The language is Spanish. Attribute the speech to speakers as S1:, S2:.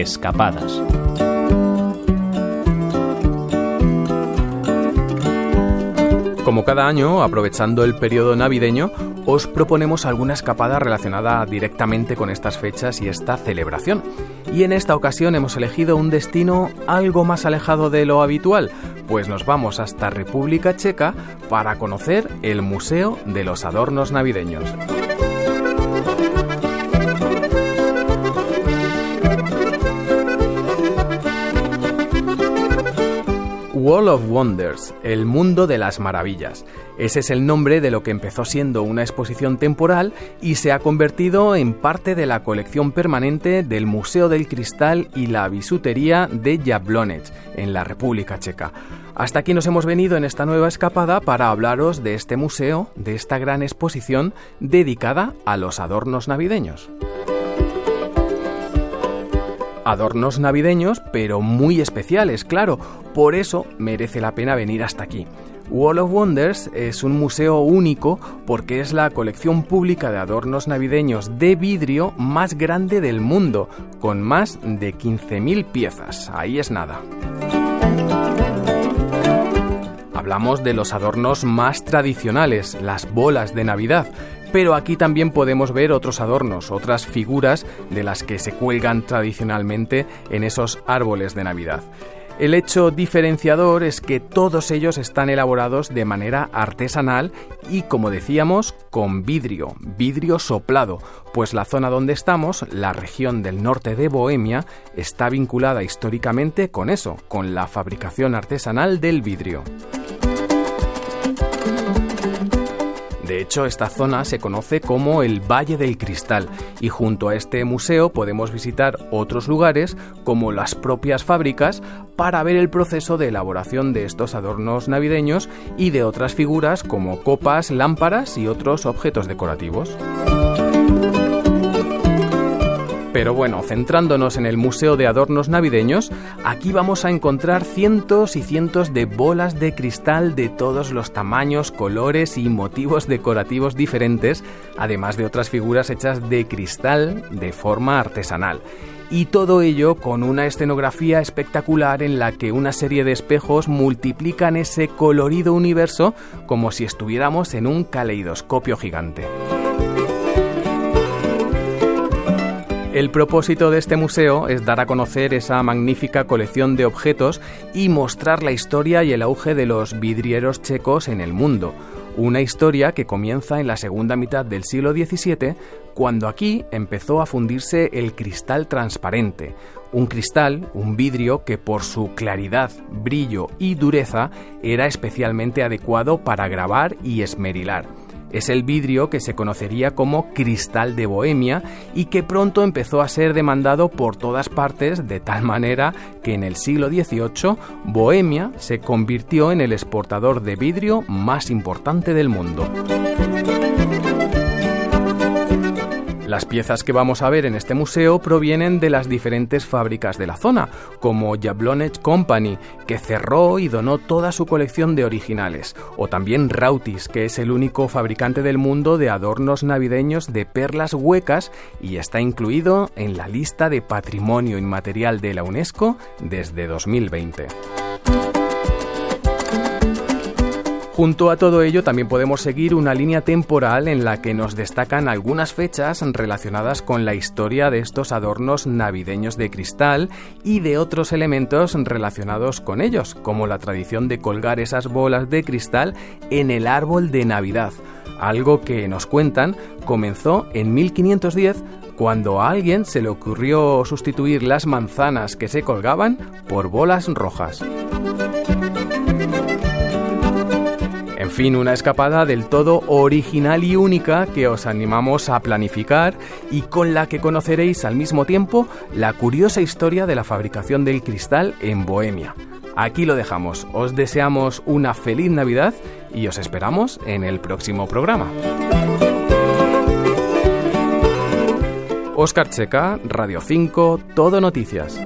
S1: Escapadas.
S2: Como cada año, aprovechando el periodo navideño, os proponemos alguna escapada relacionada directamente con estas fechas y esta celebración. Y en esta ocasión hemos elegido un destino algo más alejado de lo habitual, pues nos vamos hasta República Checa para conocer el Museo de los Adornos Navideños. Wall of Wonders, el mundo de las maravillas. Ese es el nombre de lo que empezó siendo una exposición temporal y se ha convertido en parte de la colección permanente del Museo del Cristal y la Bisutería de Jablonec, en la República Checa. Hasta aquí nos hemos venido en esta nueva escapada para hablaros de este museo, de esta gran exposición dedicada a los adornos navideños adornos navideños, pero muy especiales, claro. Por eso merece la pena venir hasta aquí. Wall of Wonders es un museo único porque es la colección pública de adornos navideños de vidrio más grande del mundo, con más de 15.000 piezas. Ahí es nada. Hablamos de los adornos más tradicionales, las bolas de Navidad, pero aquí también podemos ver otros adornos, otras figuras de las que se cuelgan tradicionalmente en esos árboles de Navidad. El hecho diferenciador es que todos ellos están elaborados de manera artesanal y, como decíamos, con vidrio, vidrio soplado, pues la zona donde estamos, la región del norte de Bohemia, está vinculada históricamente con eso, con la fabricación artesanal del vidrio. De hecho, esta zona se conoce como el Valle del Cristal y junto a este museo podemos visitar otros lugares como las propias fábricas para ver el proceso de elaboración de estos adornos navideños y de otras figuras como copas, lámparas y otros objetos decorativos. Pero bueno, centrándonos en el Museo de Adornos Navideños, aquí vamos a encontrar cientos y cientos de bolas de cristal de todos los tamaños, colores y motivos decorativos diferentes, además de otras figuras hechas de cristal de forma artesanal y todo ello con una escenografía espectacular en la que una serie de espejos multiplican ese colorido universo como si estuviéramos en un caleidoscopio gigante. El propósito de este museo es dar a conocer esa magnífica colección de objetos y mostrar la historia y el auge de los vidrieros checos en el mundo. Una historia que comienza en la segunda mitad del siglo XVII, cuando aquí empezó a fundirse el cristal transparente, un cristal, un vidrio que por su claridad, brillo y dureza era especialmente adecuado para grabar y esmerilar. Es el vidrio que se conocería como cristal de Bohemia y que pronto empezó a ser demandado por todas partes de tal manera que en el siglo XVIII Bohemia se convirtió en el exportador de vidrio más importante del mundo. Las piezas que vamos a ver en este museo provienen de las diferentes fábricas de la zona, como Jablonec Company, que cerró y donó toda su colección de originales, o también Rautis, que es el único fabricante del mundo de adornos navideños de perlas huecas y está incluido en la lista de Patrimonio Inmaterial de la UNESCO desde 2020. Junto a todo ello también podemos seguir una línea temporal en la que nos destacan algunas fechas relacionadas con la historia de estos adornos navideños de cristal y de otros elementos relacionados con ellos, como la tradición de colgar esas bolas de cristal en el árbol de Navidad, algo que nos cuentan comenzó en 1510 cuando a alguien se le ocurrió sustituir las manzanas que se colgaban por bolas rojas. Fin, una escapada del todo original y única que os animamos a planificar y con la que conoceréis al mismo tiempo la curiosa historia de la fabricación del cristal en Bohemia. Aquí lo dejamos, os deseamos una feliz Navidad y os esperamos en el próximo programa. Oscar Checa, Radio 5, Todo Noticias.